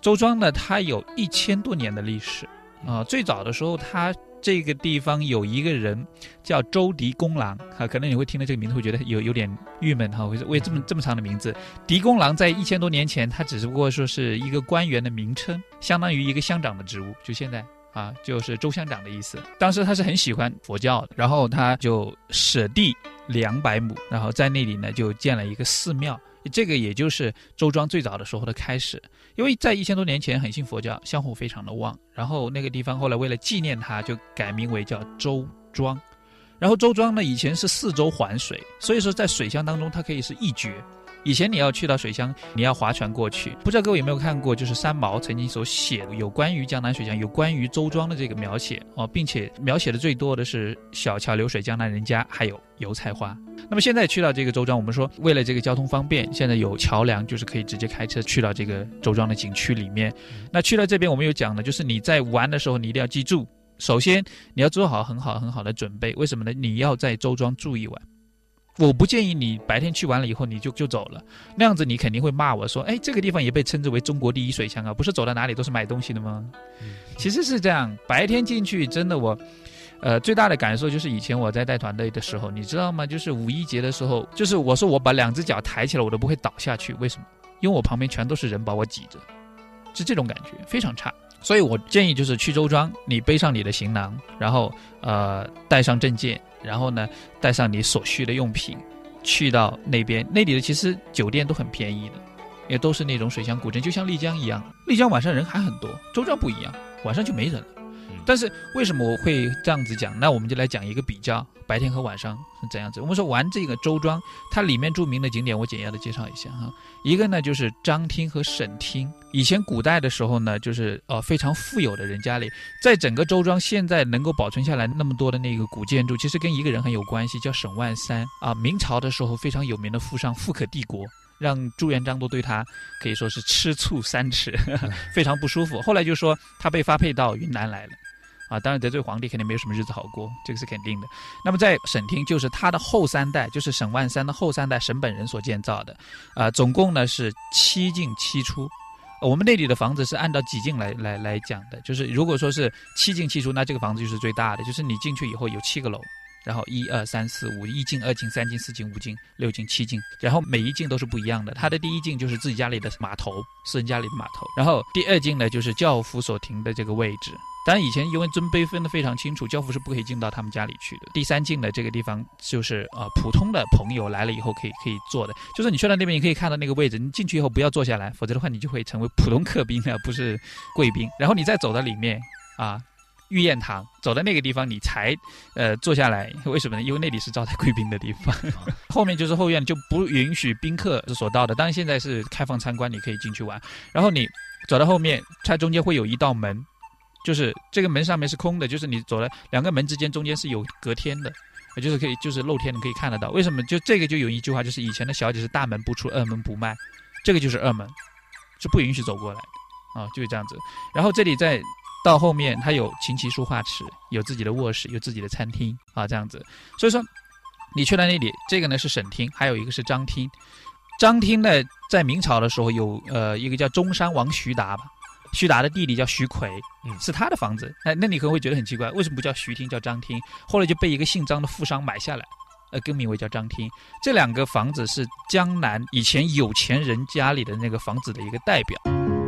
周庄呢，它有一千多年的历史啊。最早的时候，它这个地方有一个人叫周狄公郎啊，可能你会听到这个名字会觉得有有点郁闷哈，为为这么这么长的名字。狄公郎在一千多年前，他只不过说是一个官员的名称，相当于一个乡长的职务，就现在啊，就是周乡长的意思。当时他是很喜欢佛教的，然后他就舍地两百亩，然后在那里呢就建了一个寺庙。这个也就是周庄最早的时候的开始，因为在一千多年前很信佛教，香火非常的旺。然后那个地方后来为了纪念他，就改名为叫周庄。然后周庄呢，以前是四周环水，所以说在水乡当中它可以是一绝。以前你要去到水乡，你要划船过去。不知道各位有没有看过，就是三毛曾经所写的有关于江南水乡、有关于周庄的这个描写哦，并且描写的最多的是小桥流水江南人家，还有油菜花。那么现在去到这个周庄，我们说为了这个交通方便，现在有桥梁，就是可以直接开车去到这个周庄的景区里面。那去到这边，我们有讲的，就是你在玩的时候，你一定要记住，首先你要做好很好很好的准备。为什么呢？你要在周庄住一晚。我不建议你白天去完了以后你就就走了，那样子你肯定会骂我说，哎，这个地方也被称之为中国第一水乡啊，不是走到哪里都是买东西的吗？其实是这样，白天进去真的我，呃，最大的感受就是以前我在带团队的时候，你知道吗？就是五一节的时候，就是我说我把两只脚抬起来我都不会倒下去，为什么？因为我旁边全都是人把我挤着，是这种感觉非常差。所以我建议就是去周庄，你背上你的行囊，然后呃带上证件。然后呢，带上你所需的用品，去到那边。那里的其实酒店都很便宜的，也都是那种水乡古镇，就像丽江一样。丽江晚上人还很多，周庄不一样，晚上就没人了。但是为什么我会这样子讲？那我们就来讲一个比较，白天和晚上是怎样子。我们说玩这个周庄，它里面著名的景点，我简要的介绍一下哈。一个呢就是张厅和沈厅。以前古代的时候呢，就是呃非常富有的人家里，在整个周庄现在能够保存下来那么多的那个古建筑，其实跟一个人很有关系，叫沈万三啊。明朝的时候非常有名的富商，富可帝国，让朱元璋都对他可以说是吃醋三尺，非常不舒服。后来就说他被发配到云南来了。啊，当然得罪皇帝肯定没有什么日子好过，这个是肯定的。那么在沈厅，就是他的后三代，就是沈万三的后三代沈本人所建造的，啊，总共呢是七进七出。我们那里的房子是按照几进来来来讲的，就是如果说是七进七出，那这个房子就是最大的，就是你进去以后有七个楼，然后一二三四五，一进二进三进四进五进六进七进，然后每一进都是不一样的。它的第一进就是自己家里的码头，私人家里的码头，然后第二进呢就是教父所停的这个位置。当然，以前因为尊卑分得非常清楚，教父是不可以进到他们家里去的。第三进的这个地方就是呃，普通的朋友来了以后可以可以坐的，就是你去到那边，你可以看到那个位置，你进去以后不要坐下来，否则的话你就会成为普通客宾而不是贵宾。然后你再走到里面啊，御宴堂，走到那个地方你才呃坐下来，为什么呢？因为那里是招待贵宾的地方，后面就是后院，就不允许宾客所到的。当然现在是开放参观，你可以进去玩。然后你走到后面，它中间会有一道门。就是这个门上面是空的，就是你走了两个门之间中间是有隔天的，就是可以就是露天的可以看得到。为什么？就这个就有一句话，就是以前的小姐是大门不出二门不迈，这个就是二门，是不允许走过来的啊，就是这样子。然后这里再到后面，它有琴棋书画池，有自己的卧室，有自己的餐厅啊，这样子。所以说你去了那里，这个呢是省厅，还有一个是张厅。张厅呢在明朝的时候有呃一个叫中山王徐达吧。徐达的弟弟叫徐奎，嗯，是他的房子。那那你可能会觉得很奇怪，为什么不叫徐厅，叫张厅？后来就被一个姓张的富商买下来，呃，更名为叫张厅。这两个房子是江南以前有钱人家里的那个房子的一个代表。